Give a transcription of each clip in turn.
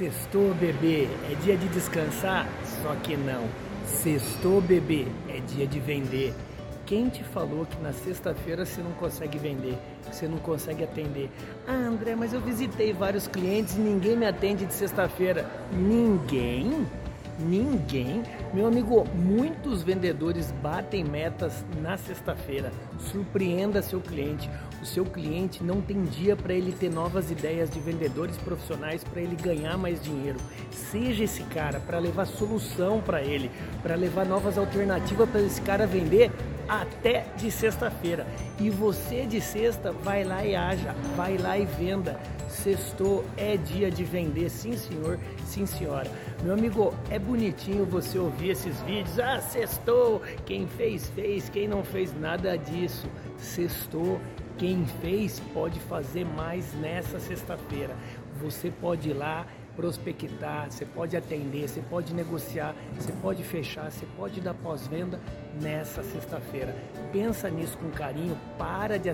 Sextou, bebê, é dia de descansar? Só que não. Sextou, bebê, é dia de vender. Quem te falou que na sexta-feira você não consegue vender, que você não consegue atender? Ah, André, mas eu visitei vários clientes e ninguém me atende de sexta-feira. Ninguém? Ninguém. Meu amigo, muitos vendedores batem metas na sexta-feira. Surpreenda seu cliente. O seu cliente não tem dia para ele ter novas ideias de vendedores profissionais para ele ganhar mais dinheiro. Seja esse cara para levar solução para ele, para levar novas alternativas para esse cara vender até de sexta-feira. E você de sexta vai lá e haja, vai lá e venda. Sextou é dia de vender, sim senhor, sim senhora. Meu amigo, é bonitinho você ouvir esses vídeos. Ah, sextou, quem fez, fez, quem não fez nada disso. Sextou, quem fez pode fazer mais nessa sexta-feira. Você pode ir lá prospectar, você pode atender, você pode negociar, você pode fechar, você pode dar pós-venda nessa sexta-feira. Pensa nisso com carinho, para de,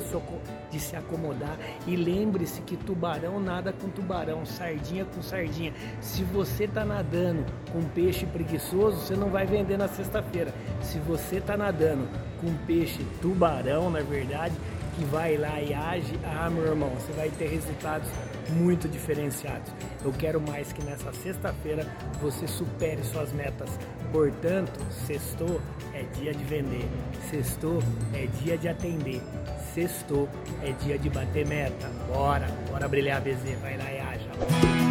se acomodar e lembre-se que tubarão nada com tubarão, sardinha com sardinha. Se você está nadando com peixe preguiçoso, você não vai vender na sexta-feira. Se você está nadando com peixe tubarão, na verdade, que vai lá e age, ah, meu irmão, você vai ter resultados muito diferenciados. Eu quero mais que nessa sexta-feira você supere suas metas. Portanto, sextou é dia de vender, sextou é dia de atender, sextou é dia de bater meta. Bora, bora brilhar, BZ, vai lá e haja.